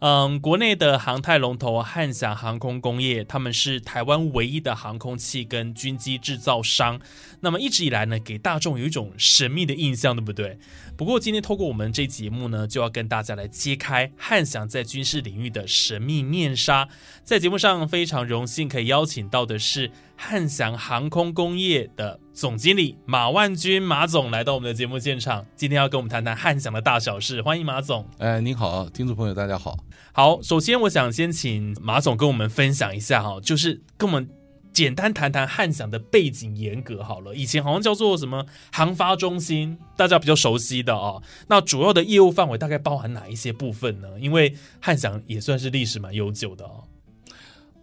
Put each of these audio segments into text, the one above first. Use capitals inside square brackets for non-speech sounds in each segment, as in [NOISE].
嗯，国内的航太龙头汉翔航空工业，他们是台湾唯一的航空器跟军机制造商。那么一直以来呢，给大众有一种神秘的印象，对不对？不过今天透过我们这节目呢，就要跟大家来揭开汉翔在军事领域的神秘面纱。在节目上非常荣幸可以邀请到的是汉翔航空工业的总经理马万军马总来到我们的节目现场，今天要跟我们谈谈汉翔的大小事。欢迎马总。哎，您好，听众朋友，大家好。好，首先我想先请马总跟我们分享一下哈，就是跟我们简单谈谈汉翔的背景严格好了。以前好像叫做什么航发中心，大家比较熟悉的哦。那主要的业务范围大概包含哪一些部分呢？因为汉翔也算是历史蛮悠久的哦。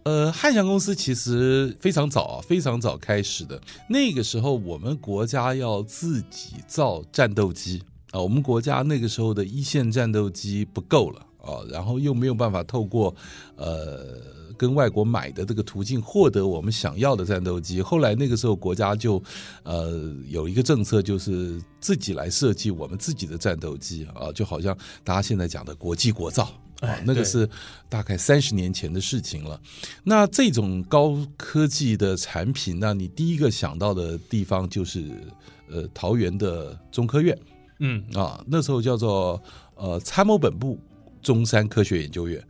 呃，汉翔公司其实非常早啊，非常早开始的。那个时候，我们国家要自己造战斗机啊，我们国家那个时候的一线战斗机不够了。啊，然后又没有办法透过呃跟外国买的这个途径获得我们想要的战斗机。后来那个时候国家就呃有一个政策，就是自己来设计我们自己的战斗机啊，就好像大家现在讲的国际国造啊，那个是大概三十年前的事情了。那这种高科技的产品，那你第一个想到的地方就是呃桃园的中科院，嗯。啊，那时候叫做呃参谋本部。中山科学研究院，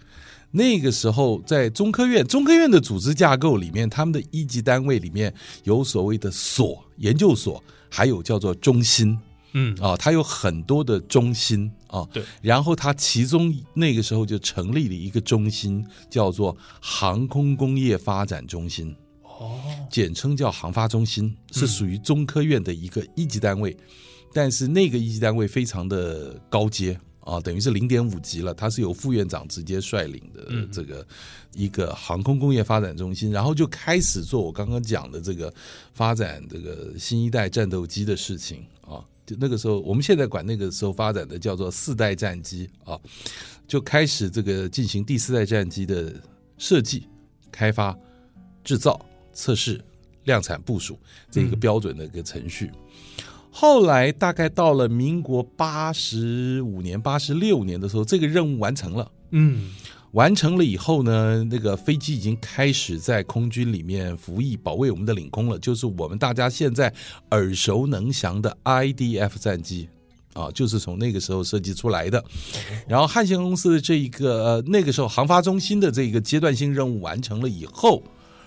那个时候在中科院，中科院的组织架构里面，他们的一级单位里面有所谓的所研究所，还有叫做中心，嗯。啊，它有很多的中心啊，对，然后他其中那个时候就成立了一个中心，叫做航空工业发展中心，哦，简称叫航发中心，是属于中科院的一个一级单位，但是那个一级单位非常的高阶。啊，等于是零点五级了，它是由副院长直接率领的这个一个航空工业发展中心，然后就开始做我刚刚讲的这个发展这个新一代战斗机的事情啊。就那个时候，我们现在管那个时候发展的叫做四代战机啊，就开始这个进行第四代战机的设计、开发、制造、测试、量产、部署这一个标准的一个程序。后来大概到了民国八十五年、八十六年的时候，这个任务完成了。嗯，完成了以后呢，那个飞机已经开始在空军里面服役，保卫我们的领空了。就是我们大家现在耳熟能详的 IDF 战机啊，就是从那个时候设计出来的。然后汉翔公司的这一个呃，那个时候航发中心的这个阶段性任务完成了以后，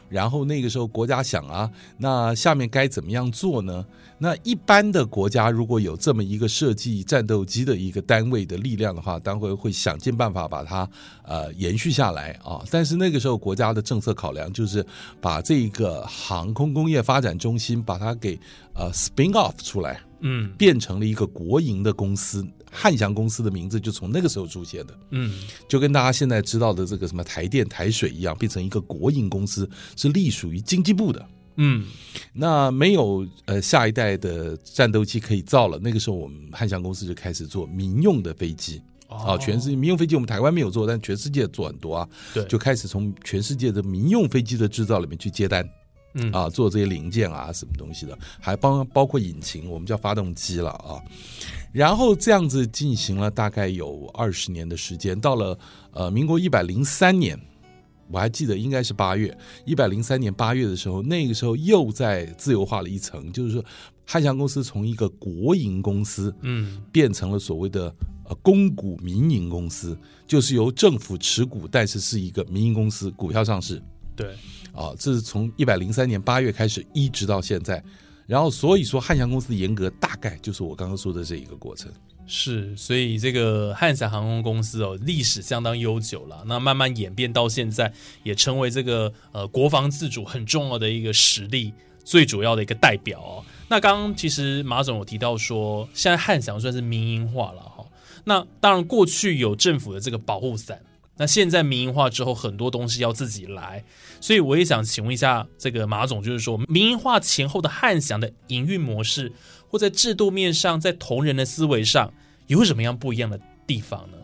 然后那个时候国家想啊，那下面该怎么样做呢？那一般的国家如果有这么一个设计战斗机的一个单位的力量的话，当会会想尽办法把它呃延续下来啊。但是那个时候国家的政策考量就是把这个航空工业发展中心把它给呃 spin off 出来，嗯变成了一个国营的公司，汉翔公司的名字就从那个时候出现的。嗯，就跟大家现在知道的这个什么台电、台水一样，变成一个国营公司，是隶属于经济部的。嗯，那没有呃下一代的战斗机可以造了，那个时候我们汉翔公司就开始做民用的飞机。啊，全世界民用飞机我们台湾没有做，但全世界做很多啊，对，就开始从全世界的民用飞机的制造里面去接单，嗯。啊，做这些零件啊什么东西的，还包包括引擎，我们叫发动机了啊，然后这样子进行了大概有二十年的时间，到了呃民国一百零三年。我还记得应该是八月，一百零三年八月的时候，那个时候又在自由化了一层，就是说汉翔公司从一个国营公司嗯变成了所谓的呃公股民营公司，就是由政府持股，但是是一个民营公司，股票上市对，啊。这是从一百零三年八月开始，一直到现在。然后所以说汉翔公司的严格大概就是我刚刚说的这一个过程。是，所以这个汉翔航空公司哦，历史相当悠久了。那慢慢演变到现在，也成为这个呃国防自主很重要的一个实力，最主要的一个代表哦。那刚刚其实马总有提到说，现在汉翔算是民营化了哈。那当然过去有政府的这个保护伞，那现在民营化之后，很多东西要自己来。所以我也想请问一下这个马总，就是说民营化前后的汉翔的营运模式，或在制度面上，在同仁的思维上，有什么样不一样的地方呢？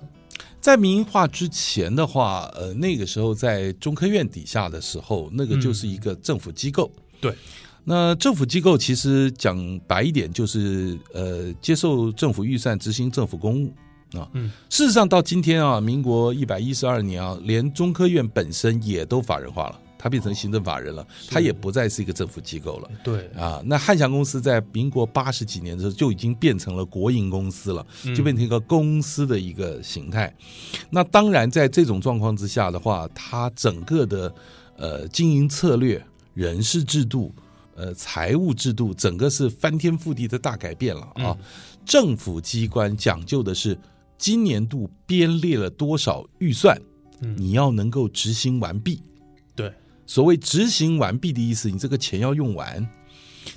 在民营化之前的话，呃，那个时候在中科院底下的时候，那个就是一个政府机构。对，那政府机构其实讲白一点，就是呃，接受政府预算，执行政府公务啊。嗯，事实上到今天啊，民国一百一十二年啊，连中科院本身也都法人化了，它变成行政法人了，它也不再是一个政府机构了。对，啊，那汉翔公司在民国八十几年的时候就已经变成了国营公司了，就变成一个公司的一个形态。那当然，在这种状况之下的话，它整个的呃经营策略、人事制度、呃财务制度，整个是翻天覆地的大改变了啊。政府机关讲究的是今年度编列了多少预算，嗯你要能够执行完毕。对，所谓执行完毕的意思，你这个钱要用完。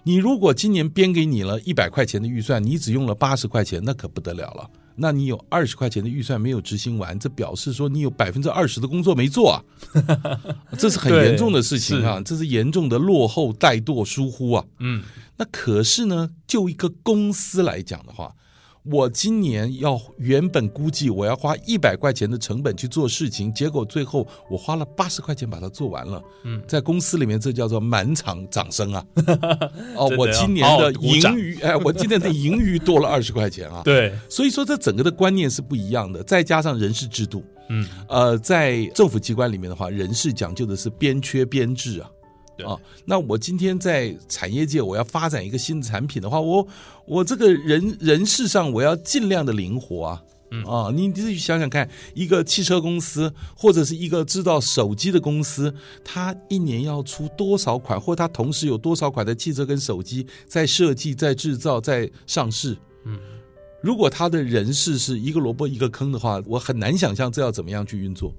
你如果今年编给你了一百块钱的预算，你只用了八十块钱，那可不得了了。那你有二十块钱的预算没有执行完，这表示说你有百分之二十的工作没做啊，[LAUGHS] 这是很严重的事情啊，这是严重的落后、怠惰、疏忽啊。嗯，那可是呢，就一个公司来讲的话，我今年要原本估计我要花一百块钱的成本去做事情，结果最后我花了八十块钱把它做完了。嗯，在公司里面这叫做满场掌声啊！[LAUGHS] 哦，我今年的盈余，哎，[LAUGHS] 我今年的盈余多了二十块钱啊！对，所以说这整个的观念是不一样的，再加上人事制度，嗯，呃，在政府机关里面的话，人事讲究的是边缺边制啊。对啊，那我今天在产业界，我要发展一个新的产品的话，我我这个人人事上我要尽量的灵活啊。嗯啊，你自己想想看，一个汽车公司或者是一个制造手机的公司，它一年要出多少款，或它同时有多少款的汽车跟手机在设计、在制造、在上市？嗯，如果它的人事是一个萝卜一个坑的话，我很难想象这要怎么样去运作。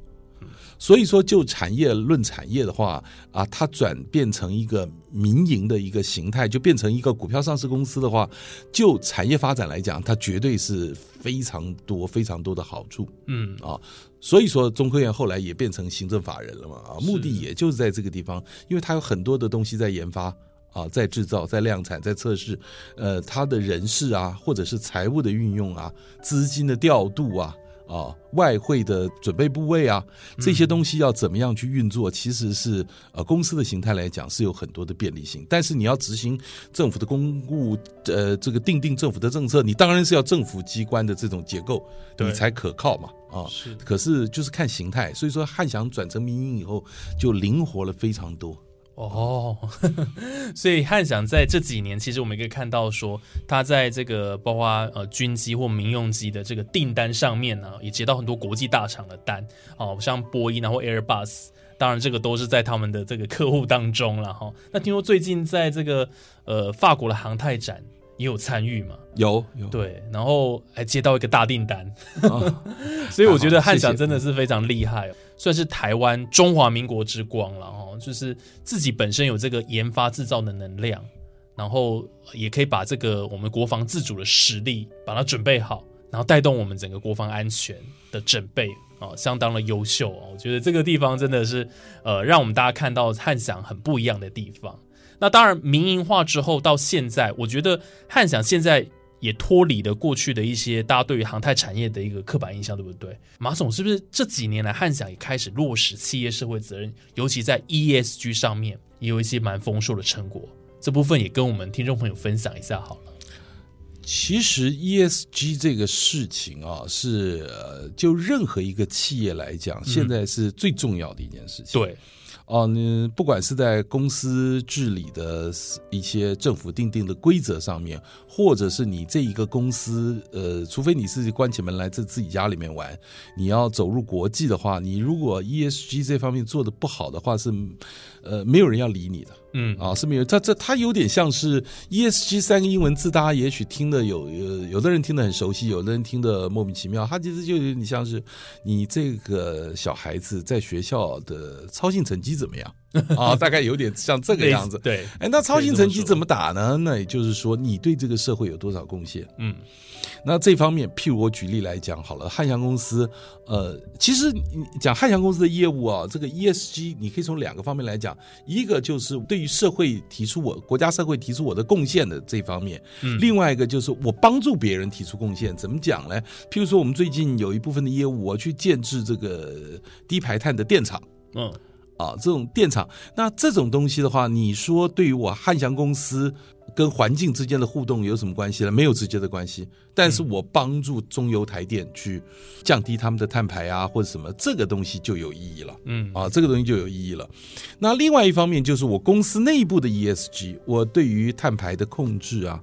所以说，就产业论产业的话啊，它转变成一个民营的一个形态，就变成一个股票上市公司的话，就产业发展来讲，它绝对是非常多、非常多的好处嗯，啊。所以说，中科院后来也变成行政法人了嘛啊，目的也就是在这个地方，因为它有很多的东西在研发。啊，在制造、在量产、在测试，呃，它的人事啊，或者是财务的运用啊，资金的调度啊，啊，外汇的准备部位啊，这些东西要怎么样去运作，其实是呃公司的形态来讲是有很多的便利性，但是你要执行政府的公务，呃，这个定定政府的政策，你当然是要政府机关的这种结构，你才可靠嘛，啊。是可是就是看形态，所以说汉翔转成民营以后就灵活了非常多。哦，[LAUGHS] 所以汉翔在这几年，其实我们可以看到说，他在这个包括呃军机或民用机的这个订单上面呢，也接到很多国际大厂的单哦，像波音然后 Airbus，当然这个都是在他们的这个客户当中了哈。那听说最近在这个呃法国的航太展也有参与嘛？有有，对，然后还接到一个大订单，啊 [LAUGHS] 所以我觉得汉翔谢谢真的是非常厉害、哦，算是台湾中华民国之光了哦，就是自己本身有这个研发制造的能量，然后也可以把这个我们国防自主的实力把它准备好，然后带动我们整个国防安全的准备哦，相当的优秀哦。我觉得这个地方真的是呃，让我们大家看到汉翔很不一样的地方。那当然，民营化之后到现在，我觉得汉翔现在也脱离了过去的一些大家对于航太产业的一个刻板印象，对不对？马总是不是这几年来汉翔也开始落实企业社会责任，尤其在 ESG 上面也有一些蛮丰硕的成果？这部分也跟我们听众朋友分享一下好了。其实 ESG 这个事情啊，是，就任何一个企业来讲，现在是最重要的一件事情。对，哦，你不管是在公司治理的一些政府定定的规则上面，或者是你这一个公司，呃，除非你是关起门来在自己家里面玩，你要走入国际的话，你如果 ESG 这方面做的不好的话，是呃没有人要理你的。嗯啊，是没有，它这它有点像是 ESG 三个英文字，大家也许听的有有有的人听得很熟悉，有的人听得莫名其妙。它其实就有点像是你这个小孩子在学校的操性成绩怎么样 [LAUGHS] 啊？大概有点像这个样子。对，哎，那超新成绩怎么打呢？那也就是说，你对这个社会有多少贡献？嗯那这方面，譬如我举例来讲好了，汉翔公司，呃，其实你讲汉翔公司的业务啊，这个 ESG 你可以从两个方面来讲，一个就是对于社会提出我国家社会提出我的贡献的这方面，嗯另外一个就是我帮助别人提出贡献，怎么讲呢？譬如说，我们最近有一部分的业务，我去建制这个低排碳的电厂。嗯啊，这种电厂，那这种东西的话，你说对于我汉翔公司跟环境之间的互动有什么关系呢？没有直接的关系，但是我帮助中油台电去降低他们的碳排啊，或者什么，这个东西就有意义了。嗯啊，这个东西就有意义了。那另外一方面就是我公司内部的 ESG，我对于碳排的控制啊，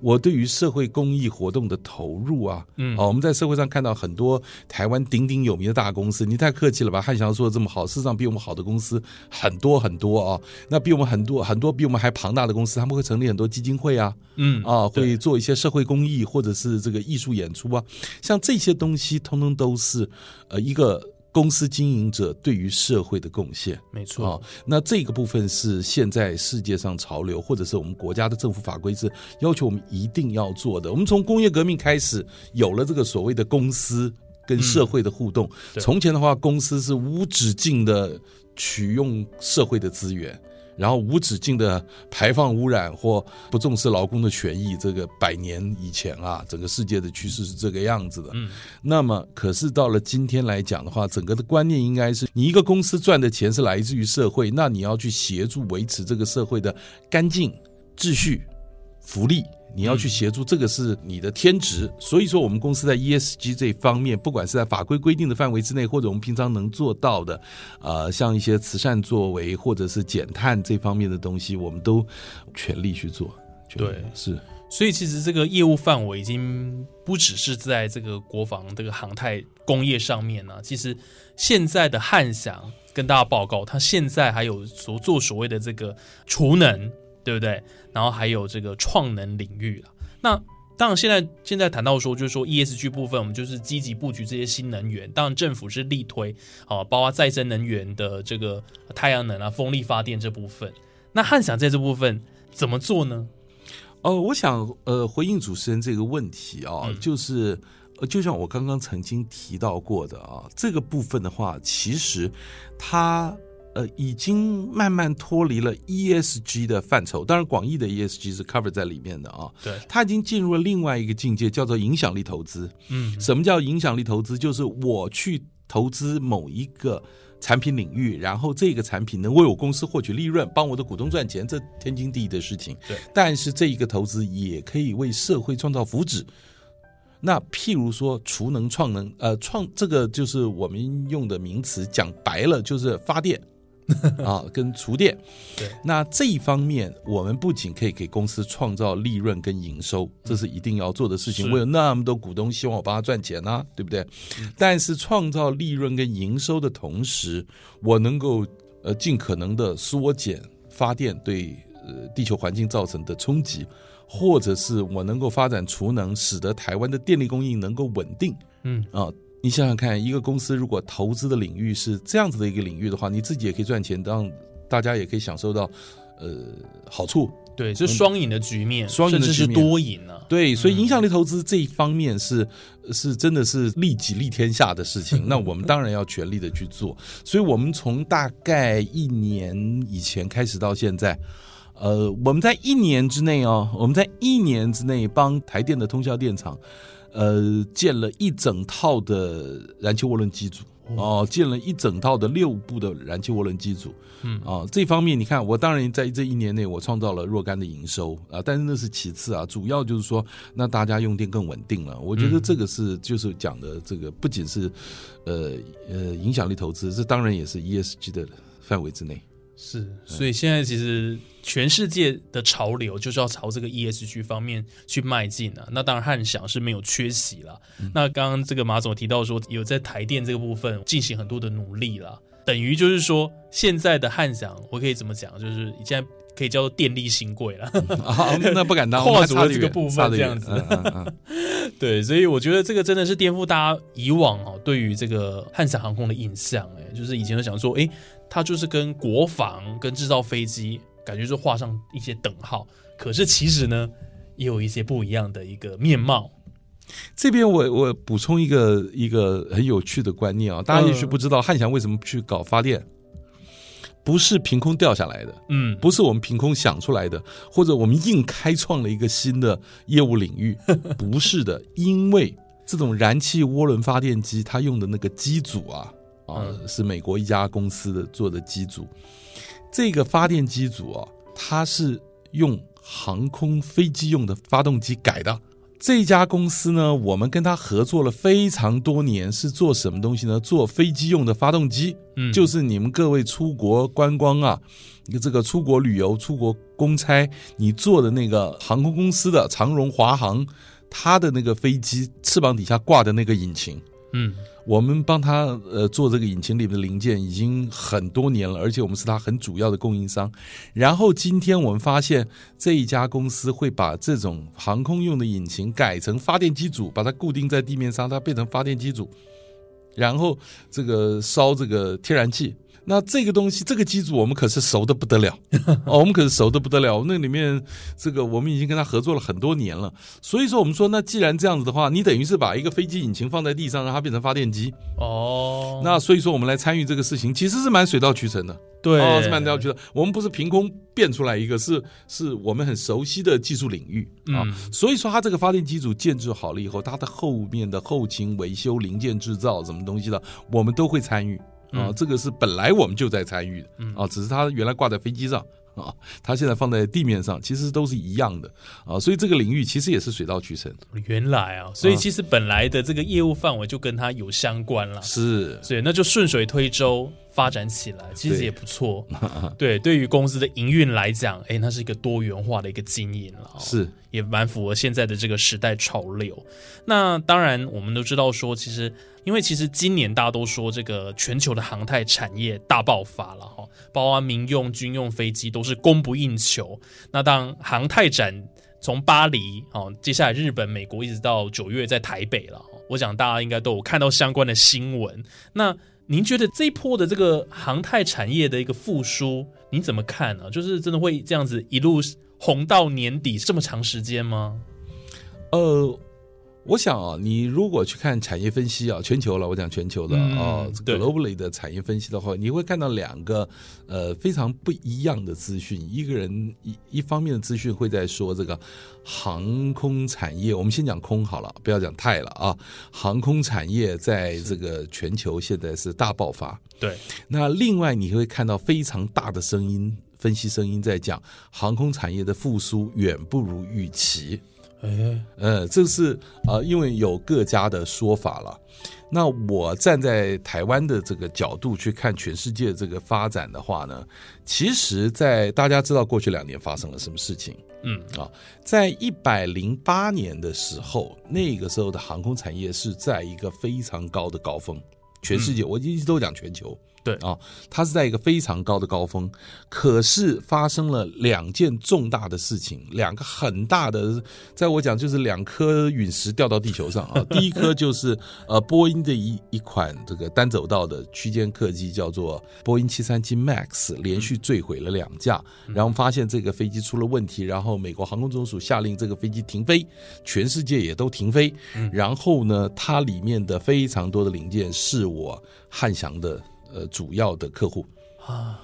我对于社会公益活动的投入啊，嗯哦，我们在社会上看到很多台湾鼎鼎有名的大公司，你太客气了吧？汉翔说的这么好，事实上比我们好的公司很多很多啊。那比我们很多很多比我们还庞大的公司，他们会成立很多基金会啊，嗯啊，会做一些社会公益或者是这个艺术演出啊，像这些东西，通通都是呃一个公司经营者对于社会的贡献。啊没错，，那这个部分是现在世界上潮流，或者是我们国家的政府法规是要求我们一定要做的。我们从工业革命开始有了这个所谓的公司跟社会的互动。对从前的话，公司是无止境的取用社会的资源。然后无止境的排放污染或不重视劳工的权益，这个百年以前啊，整个世界的趋势是这个样子的。嗯那么，可是到了今天来讲的话，整个的观念应该是，你一个公司赚的钱是来自于社会，那你要去协助维持这个社会的干净、秩序、福利，你要去协助，这个是你的天职。所以说，我们公司在 ESG 这方面，不管是在法规规定的范围之内，或者我们平常能做到的，呃，像一些慈善作为或者是减碳这方面的东西，我们都全力去做。对是。所以其实这个业务范围已经不只是在这个国防这个航太工业上面了、其实现在的汉翔跟大家报告，它现在还有所做所谓的这个储能，对不对？然后还有这个创能领域了。那当然，现在现在谈到说，就是说 ESG 部分，我们就是积极布局这些新能源。当然，政府是力推啊，包括再生能源的这个太阳能啊、风力发电这部分。那汉翔在这部分怎么做呢？哦，我想呃回应主持人这个问题啊，嗯就是呃就像我刚刚曾经提到过的啊，这个部分的话，其实它呃已经慢慢脱离了 ESG 的范畴，当然广义的 ESG 是 cover 在里面的啊，对，它已经进入了另外一个境界，叫做影响力投资。嗯什么叫影响力投资？就是我去投资某一个产品领域，然后这个产品能为我公司获取利润，帮我的股东赚钱，这天经地义的事情。对，但是这一个投资也可以为社会创造福祉。那譬如说储能、创能，呃，创这个就是我们用的名词，讲白了就是发电 [LAUGHS] 啊，跟厨电。对，那这一方面，我们不仅可以给公司创造利润跟营收，这是一定要做的事情。我有那么多股东希望我帮他赚钱呢、对不对？但是创造利润跟营收的同时，我能够呃尽可能的缩减发电对呃地球环境造成的冲击，或者是我能够发展储能，使得台湾的电力供应能够稳定。嗯啊，你想想看，一个公司如果投资的领域是这样子的一个领域的话，你自己也可以赚钱，让大家也可以享受到呃好处。对，是双赢的局面，双赢的甚至是多赢啊。对，所以影响力投资这一方面是是真的是利己利天下的事情。[LAUGHS] 那我们当然要全力的去做。所以我们从大概一年以前开始到现在。呃，我们在一年之内哦，我们在一年之内帮台电的通宵电厂，呃，建了一整套的燃气涡轮机组哦，建了一整套的六部的燃气涡轮机组。嗯啊，这方面你看，我当然在这一年内我创造了若干的营收啊，但是那是其次啊，主要就是说，那大家用电更稳定了。我觉得这个是就是讲的这个不仅是呃呃影响力投资，这当然也是 ESG 的范围之内。是，所以现在其实全世界的潮流就是要朝这个 ESG 方面去迈进啊。那当然汉翔是没有缺席了。那刚刚这个马总提到说，有在台电这个部分进行很多的努力了，等于就是说现在的汉翔，我可以怎么讲，就是现在可以叫做电力新贵了。[LAUGHS] 啊，那不敢当，[LAUGHS] 跨足这个部分这样子 [LAUGHS] 对，所以我觉得这个真的是颠覆大家以往哦对于这个汉翔航空的印象，哎，就是以前都想说，哎，它就是跟国防、跟制造飞机，感觉就画上一些等号。可是其实呢，也有一些不一样的一个面貌。这边我我补充一个一个很有趣的观念啊，大家也许嗯不知道汉翔为什么去搞发电，不是凭空掉下来的，嗯，不是我们凭空想出来的，或者我们硬开创了一个新的业务领域，[LAUGHS] 不是的，因为这种燃气涡轮发电机它用的那个机组啊啊嗯。是美国一家公司的做的机组，这个发电机组啊，它是用航空飞机用的发动机改的。这家公司呢，我们跟他合作了非常多年，是做什么东西呢？做飞机用的发动机，嗯。就是你们各位出国观光啊，你这个出国旅游、出国公差，你坐的那个航空公司的长荣、华航，它的那个飞机翅膀底下挂的那个引擎，嗯我们帮他呃做这个引擎里面的零件已经很多年了，而且我们是他很主要的供应商。然后今天我们发现这一家公司会把这种航空用的引擎改成发电机组，把它固定在地面上，它变成发电机组，然后这个烧这个天然气。那这个东西，这个机组我们可是熟的不得了 [LAUGHS] 哦，我们可是熟的不得了。那里面这个我们已经跟他合作了很多年了，所以说我们说，那既然这样子的话，你等于是把一个飞机引擎放在地上，让它变成发电机。哦，那所以说我们来参与这个事情，其实是蛮水到渠成的。对、哦，是蛮水到渠成。我们不是凭空变出来一个，是是我们很熟悉的技术领域啊。嗯所以说，它这个发电机组建制好了以后，它的后面的后勤维修、零件制造什么东西的，我们都会参与啊。嗯这个是本来我们就在参与的嗯啊，只是它原来挂在飞机上。啊，它现在放在地面上，其实都是一样的啊，所以这个领域其实也是水到渠成。原来啊，所以其实本来的这个业务范围就跟它有相关了。是，所以那就顺水推舟发展起来，其实也不错。[LAUGHS] 对，对于公司的营运来讲，哎，那是一个多元化的一个经营了、哦，是，也蛮符合现在的这个时代潮流。那当然，我们都知道说，其实因为其实今年大家都说这个全球的航太产业大爆发了哈，包括民用、军用飞机都是供不应求。那当航太展从巴黎哦，接下来日本、美国一直到九月在台北了，哦我想大家应该都有看到相关的新闻。那您觉得这一波的这个航太产业的一个复苏，你怎么看呢、就是真的会这样子一路红到年底这么长时间吗？呃，我想啊，你如果去看产业分析啊，全球了，我讲全球的嗯啊、对 globally 的产业分析的话，你会看到两个呃非常不一样的资讯。一个人一一方面的资讯会在说这个航空产业，我们先讲空好了，不要讲太了啊。航空产业在这个全球现在是大爆发。对，那另外你会看到非常大的声音，分析声音在讲航空产业的复苏远不如预期。哎，呃，这是呃，因为有各家的说法了。那我站在台湾的这个角度去看全世界这个发展的话呢，其实，在大家知道过去两年发生了什么事情嗯，啊？在一百零八年的时候，那个时候的航空产业是在一个非常高的高峰，全世界，我一直都讲全球。对啊，它是在一个非常高的高峰，可是发生了两件重大的事情，两个很大的，在我讲就是两颗陨石掉到地球上啊。第一颗就是呃波音的一一款这个单走道的区间客机，叫做波音七三七 MAX，连续坠毁了两架，然后发现这个飞机出了问题，然后美国航空总署下令这个飞机停飞，全世界也都停飞。然后呢，它里面的非常多的零件是我汉翔的呃主要的客户。啊，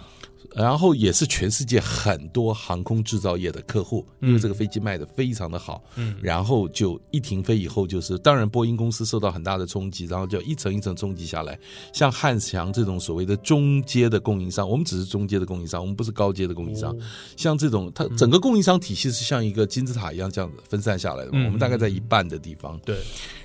然后也是全世界很多航空制造业的客户，因为这个飞机卖的非常的好，嗯然后就一停飞以后，就是当然波音公司受到很大的冲击，然后就一层一层冲击下来。像汉翔这种所谓的中阶的供应商，我们只是中阶的供应商，我们不是高阶的供应商。像这种，它整个供应商体系是像一个金字塔一样这样子分散下来的，嗯我们大概在一半的地方。对，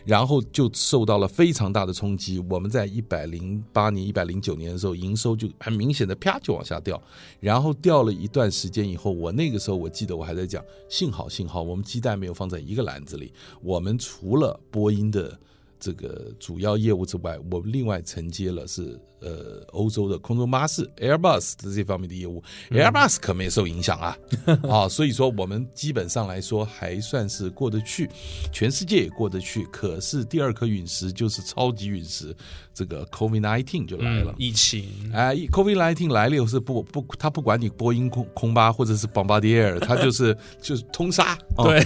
然后就受到了非常大的冲击。我们在一百零八年、一百零九年的时候，营收就很明显的啪就往下掉，然后掉了一段时间以后，我那个时候我记得我还在讲，幸好幸好我们鸡蛋没有放在一个篮子里，我们除了播音的。这个主要业务之外，我们另外承接了是呃欧洲的空中巴士 Airbus 的这方面的业务、a i r b u s 可没受影响啊 [LAUGHS] 啊，所以说我们基本上来说还算是过得去，全世界也过得去。可是第二颗陨石就是超级陨石，这个 COVID nineteen 就来了嗯，。疫情，哎、c o v i d nineteen 来了以后是不不，他不管你波音空空巴或者是 Bombardier，[LAUGHS] 他就是就是通杀。哦对，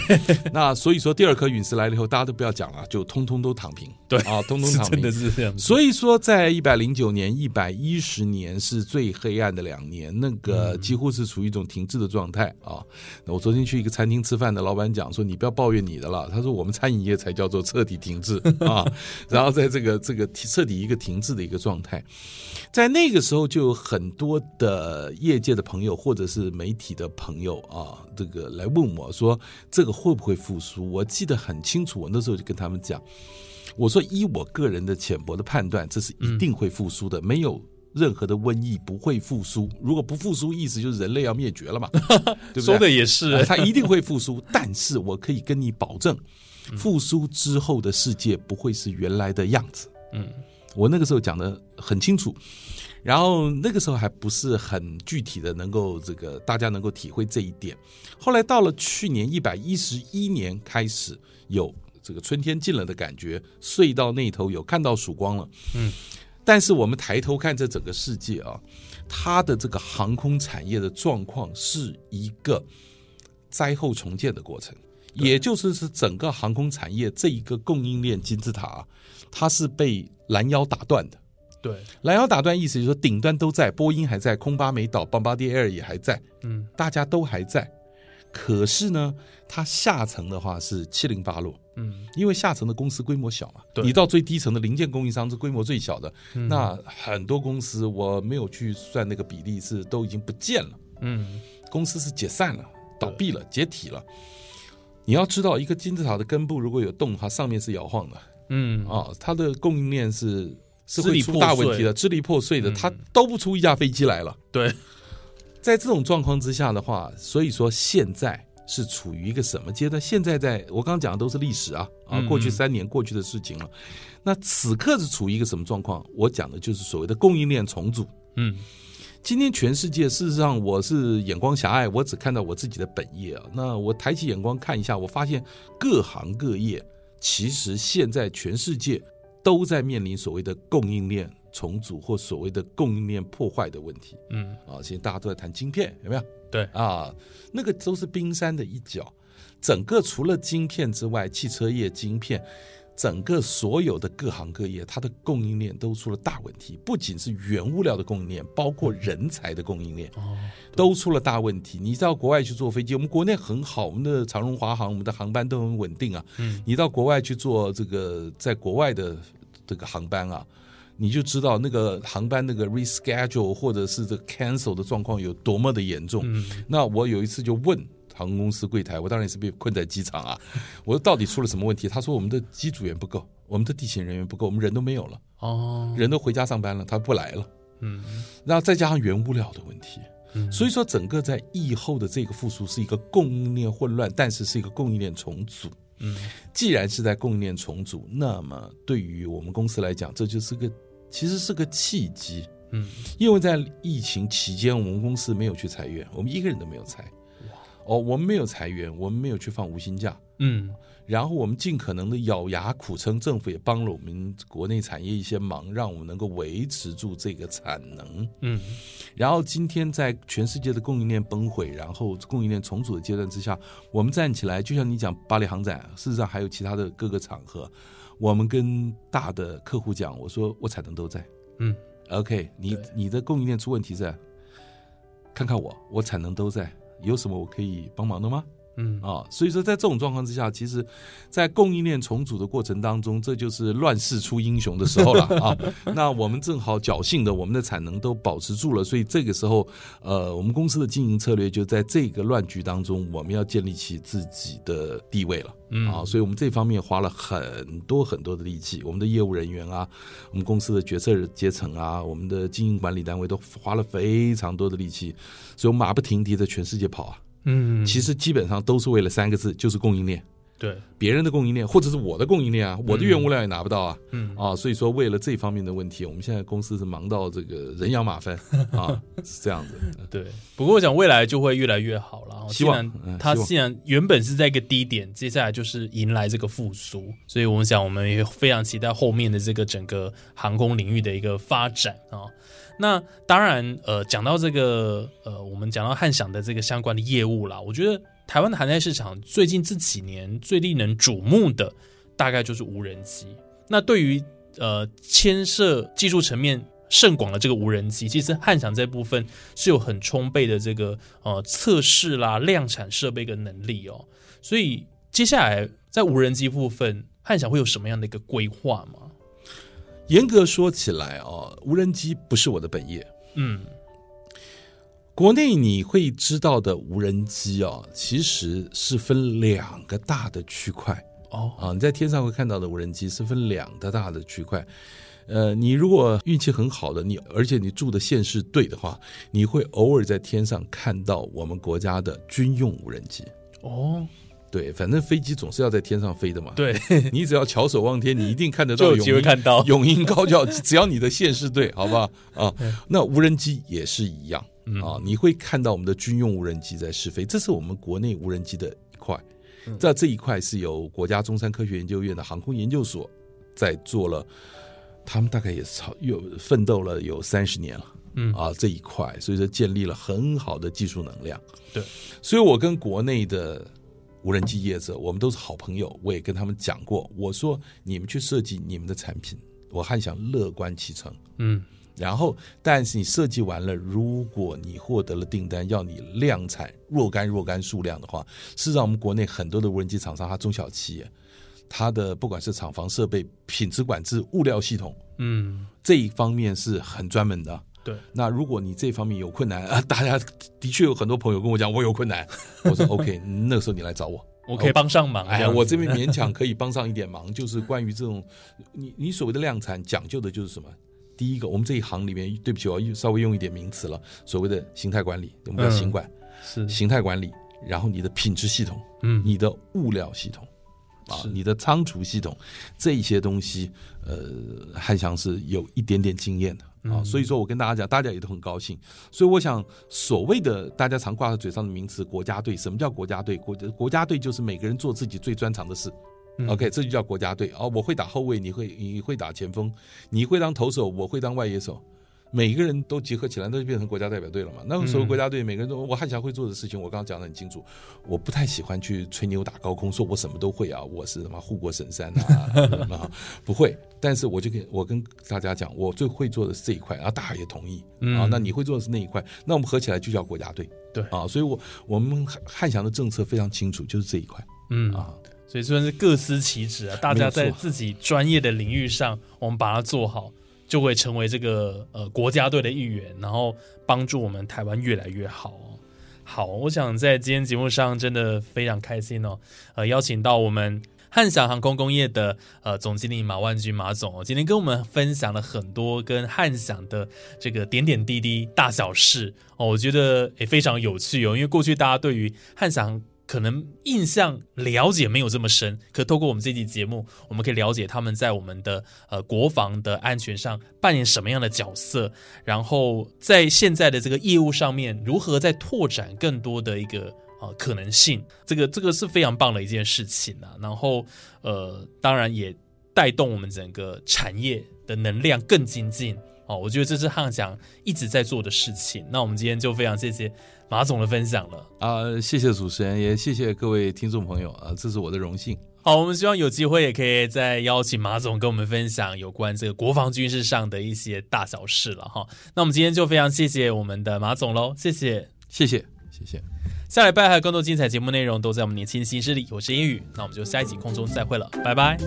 那所以说第二颗陨石来了以后，大家都不要讲了，就通通都躺平。对啊，通通躺平真的。是这样。所以说，在一百零九年、一百一十年是最黑暗的两年，那个几乎是处于一种停滞的状态啊。那我昨天去一个餐厅吃饭的老板讲说：“你不要抱怨你的了。”他说：“我们餐饮业才叫做彻底停滞 [LAUGHS] 啊。”然后在这个这个彻底一个停滞的一个状态，在那个时候就有很多的业界的朋友或者是媒体的朋友啊，这个来问我说：“这个会不会复苏？”我记得很清楚，我那时候就跟他们讲。我说，依我个人的浅薄的判断，这是一定会复苏的，没有任何的瘟疫不会复苏。如果不复苏，意思就是人类要灭绝了嘛，[LAUGHS] 对不对？说的也是呃，它一定会复苏，但是我可以跟你保证，复苏之后的世界不会是原来的样子。嗯，我那个时候讲的很清楚，然后那个时候还不是很具体的，能够这个大家能够体会这一点。后来到了去年一百一十一年开始有这个春天近了的感觉，隧道那头有看到曙光了。嗯，但是我们抬头看这整个世界啊，它的这个航空产业的状况是一个灾后重建的过程。也就是是整个航空产业这一个供应链金字塔啊，它是被拦腰打断的。对，拦腰打断意思就是说顶端都在，波音还在，空巴没倒，邦巴迪 Air 也还在，嗯，大家都还在。可是呢，它下层的话是七零八落，嗯，因为下层的公司规模小嘛，对。你到最低层的零件供应商是规模最小的，嗯。那很多公司我没有去算那个比例，是都已经不见了，嗯，公司是解散了、倒闭了、解体了。你要知道，一个金字塔的根部如果有洞，它上面是摇晃的。嗯，啊，它的供应链是是会出大问题的，支离破碎的，嗯。它都不出一架飞机来了。对，在这种状况之下的话，所以说现在是处于一个什么阶段？现在在我刚刚讲的都是历史啊啊，嗯过去三年过去的事情了。那此刻是处于一个什么状况？我讲的就是所谓的供应链重组。嗯，今天全世界，事实上我是眼光狭隘，我只看到我自己的本业啊。那我抬起眼光看一下，我发现各行各业其实现在全世界都在面临所谓的供应链重组或所谓的供应链破坏的问题。嗯，啊，现在大家都在谈晶片，有没有？对啊，那个都是冰山的一角。整个除了晶片之外，汽车业晶片，整个所有的各行各业，它的供应链都出了大问题。不仅是原物料的供应链，包括人才的供应链，哦，都出了大问题。你到国外去坐飞机，我们国内很好，我们的长荣、华航，我们的航班都很稳定啊。嗯，你到国外去坐这个，在国外的这个航班啊，你就知道那个航班那个 reschedule 或者是这个 cancel 的状况有多么的严重。嗯，那我有一次就问航空公司柜台，我当然也是被困在机场啊，[LAUGHS] 我说到底出了什么问题？他说我们的机组员不够，我们的地勤人员不够，我们人都没有了，哦，人都回家上班了，他不来了。嗯，然后再加上原物料的问题，嗯所以说整个在疫后的这个复苏是一个供应链混乱，但是是一个供应链重组。嗯，既然是在供应链重组，那么对于我们公司来讲，这就是个其实是个契机。嗯，因为在疫情期间，我们公司没有去裁员，我们一个人都没有裁。哦，我们没有裁员，我们没有去放无薪假，嗯，然后我们尽可能的咬牙苦撑，政府也帮了我们国内产业一些忙，让我们能够维持住这个产能。嗯，然后今天在全世界的供应链崩毁，然后供应链重组的阶段之下，我们站起来，就像你讲巴黎航展，事实上还有其他的各个场合，我们跟大的客户讲，我说我产能都在。嗯，OK，你你的供应链出问题在，看看我，我产能都在，有什么我可以帮忙的吗？嗯啊，所以说在这种状况之下，其实，在供应链重组的过程当中，这就是乱世出英雄的时候了啊。[LAUGHS] 那我们正好侥幸的，我们的产能都保持住了，所以这个时候，呃，我们公司的经营策略就在这个乱局当中，我们要建立起自己的地位了。嗯啊，所以我们这方面花了很多很多的力气，我们的业务人员啊，我们公司的决策阶层啊，我们的经营管理单位都花了非常多的力气，所以我们马不停蹄的全世界跑啊。嗯，其实基本上都是为了三个字，就是供应链。对，别人的供应链，或者是我的供应链啊，我的原物料也拿不到啊，嗯啊，所以说为了这方面的问题，我们现在公司是忙到这个人仰马翻 [LAUGHS] 啊，是这样子。对，不过我想未来就会越来越好了。希望它既然原本是在一个低点，接下来就是迎来这个复苏，所以我们想我们也非常期待后面的这个整个航空领域的一个发展啊。那当然，呃，讲到这个，呃，我们讲到汉翔的这个相关的业务啦，我觉得台湾的航太市场最近这几年最令人瞩目的，大概就是无人机。那对于呃牵涉技术层面甚广的这个无人机，其实汉翔这部分是有很充沛的这个呃测试啦、量产设备跟能力哦。所以接下来在无人机部分，汉翔会有什么样的一个规划吗？严格说起来啊，无人机不是我的本业。嗯国内你会知道的无人机啊，其实是分两个大的区块哦啊。你在天上会看到的无人机是分两个大的区块。呃，你如果运气很好的，你而且你住的县市对的话，你会偶尔在天上看到我们国家的军用无人机。哦，对，反正飞机总是要在天上飞的嘛。对，[LAUGHS] 你只要翘首望天，你一定看得到就有机会看到 [LAUGHS] 永鹰高教，只要你的线是对，好不好啊？那无人机也是一样嗯啊，你会看到我们的军用无人机在试飞，这是我们国内无人机的一块。嗯在这一块是由国家中山科学研究院的航空研究所在做了，他们大概也超有奋斗了有三十年了。嗯啊，这一块，所以说建立了很好的技术能量。对，所以我跟国内的无人机业者，我们都是好朋友，我也跟他们讲过，我说你们去设计你们的产品，我还想乐观其成。嗯然后，但是你设计完了，如果你获得了订单，要你量产若干若干数量的话，事实上我们国内很多的无人机厂商，它中小企业，它的不管是厂房设备、品质管制、物料系统嗯，这一方面是很专门的。对，那如果你这方面有困难啊，[LAUGHS] 大家的确有很多朋友跟我讲我有困难，[LAUGHS] 我说 OK，那个时候你来找我。我可以帮上忙。哎，呀我这边勉强可以帮上一点忙，就是关于这种，你你所谓的量产讲究的就是什么？第一个，我们这一行里面，对不起，我要稍微用一点名词了，所谓的形态管理，我们叫嗯形管，是形态管理，然后你的品质系统，嗯你的物料系统。啊，你的仓储系统这一些东西，呃，汉翔是有一点点经验的啊，嗯所以说我跟大家讲，大家也都很高兴。所以我想，所谓的大家常挂在嘴上的名词“国家队”，什么叫国家队？国国家队就是每个人做自己最专长的事。嗯 OK，这就叫国家队哦。我会打后卫，你会你会打前锋，你会当投手，我会当外野手。每个人都结合起来，那就变成国家代表队了嘛。那个时候嗯国家队每个人都，我汉翔会做的事情，我刚刚讲的很清楚。我不太喜欢去吹牛打高空，说我什么都会啊，我是什么护国神山啊，[LAUGHS] 啊不会。但是我就跟我跟大家讲，我最会做的是这一块，然后大家也同意嗯啊。那你会做的是那一块，那我们合起来就叫国家队。对啊，所以我我们汉汉翔的政策非常清楚，就是这一块嗯啊。所以算是各司其职啊，大家在自己专业的领域上，我们把它做好，就会成为这个呃国家队的一员，然后帮助我们台湾越来越好。好，我想在今天节目上真的非常开心哦，呃，邀请到我们汉翔航空工业的呃总经理马万军马总哦，今天跟我们分享了很多跟汉翔的这个点点滴滴、大小事哦，我觉得也非常有趣哦，因为过去大家对于汉翔可能印象了解没有这么深，可透过我们这期节目，我们可以了解他们在我们的呃国防的安全上扮演什么样的角色，然后在现在的这个业务上面如何在拓展更多的一个呃可能性，这个这个是非常棒的一件事情啊。然后呃，当然也带动我们整个产业的能量更精进。哦，我觉得这是汉翔一直在做的事情。那我们今天就非常谢谢马总的分享了。啊，谢谢主持人，也谢谢各位听众朋友啊，这是我的荣幸好，我们希望有机会也可以再邀请马总跟我们分享有关这个国防军事上的一些大小事了哈。那我们今天就非常谢谢我们的马总喽，谢谢。谢谢，谢谢。下礼拜还有更多精彩节目内容都在我们年轻新势力，我是英语，那我们就下一集空中再会了，拜拜。